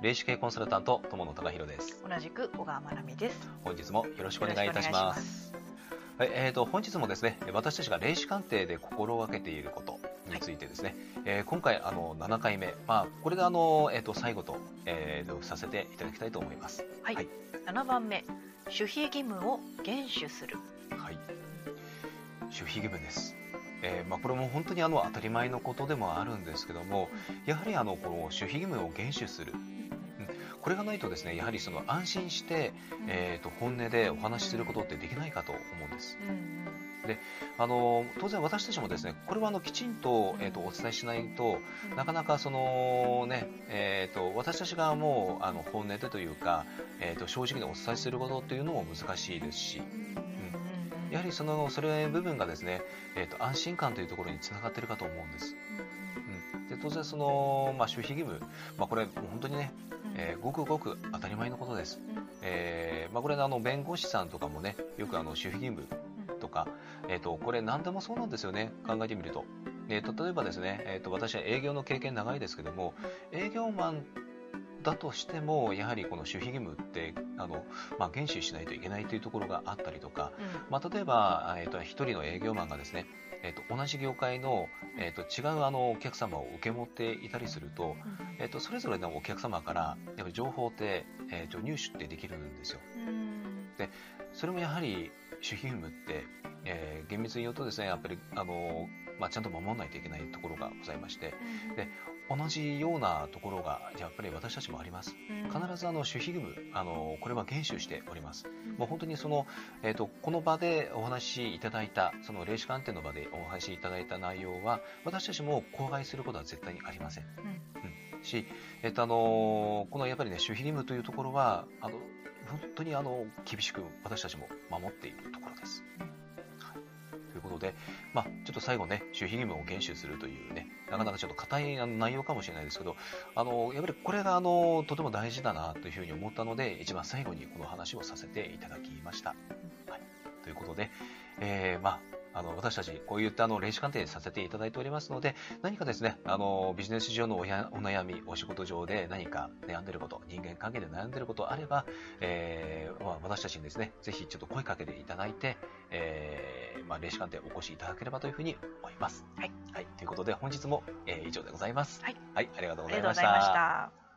霊視系コンサルタント友野隆弘です。同じく小川真奈美です。本日もよろしくお願いいたします。はいえーと、本日もですね私たちが霊視鑑定で心がけていることについてですね、はい、えー、今回あの7回目、まあ、これであの、えーと、最後と、えー、させていただきたいと思います。はい、はい、7番目。守秘義務を厳守する。はい。守秘義務です。えーまあ、これも本当にあの当たり前のことでもあるんですけどもやはりあのこの守秘義務を厳守する、うん、これがないとですねやはりその安心して、えー、と本音でお話しすることってできないかと思うんです。であの当然私たちもですねこれはあのきちんと,、えーと、お伝えしないとなかなかその、ねえーと、私たち側もあの本音でというか、えーと正直にお伝えすることっていうのも難しいですし、やはりそのそれ部分がですね、えーと、安心感というところにつながっているかと思うんです。うん、で当然その、まあ、守秘義務、まあ、これ本当にね、えー、ごくごく当たり前のことです。えーまあ、これあの弁護士さんとかもねよくあの守秘義務とか、えーと、これ何でもそうなんですよね考えてみると。えーと、例えばですね、えーと私は営業の経験長いですけども営業マンだとしてもやはりこの守秘義務ってあの、まあ、厳守しないといけないというところがあったりとか、うん、まあ、例えば、えーと、1人の営業マンがですね、えーと、同じ業界の、えーと、違うあのお客様を受け持っていたりすると,、えー、とそれぞれのお客様からやっぱり情報って、えー、と入手ってできるんですよ。でそれもやはり守秘義務って、えー、厳密に言うとですねやっぱりあのまあ、ちゃんと守らないといけないところがございまして、で同じようなところがやっぱり私たちもあります。必ずあの守秘義務あのこれは厳守しております。もう本当にそのえっ、ー、とこの場でお話しいただいたその霊視鑑定の場でお話しいただいた内容は私たちも口外することは絶対にありません。うん、し、えっ、ー、とあのこのやっぱりね守秘義務というところはあの本当にあの厳しく私たちも守っているところです。ということで、まあ、ちょっと最後ね、守秘義務を厳守するというね、なかなかちょっと硬い内容かもしれないですけど、あの、やっぱりこれがあの、とても大事だなというふうに思ったので、一番最後にこの話をさせていただきました。はい。ということで、えー、まあ、あの私たちこういったあの霊視鑑定させていただいておりますので何かですねあのビジネス上のおやお悩みお仕事上で何か悩んでいること人間関係で悩んでいることあれば、えーまあ、私たちにですねぜひちょっと声かけていただいて、えーまあ、霊視鑑定お越しいただければというふうに思います。はい、はい、ということで本日も、えー、以上でございます。はい、はい、ありがとうございました。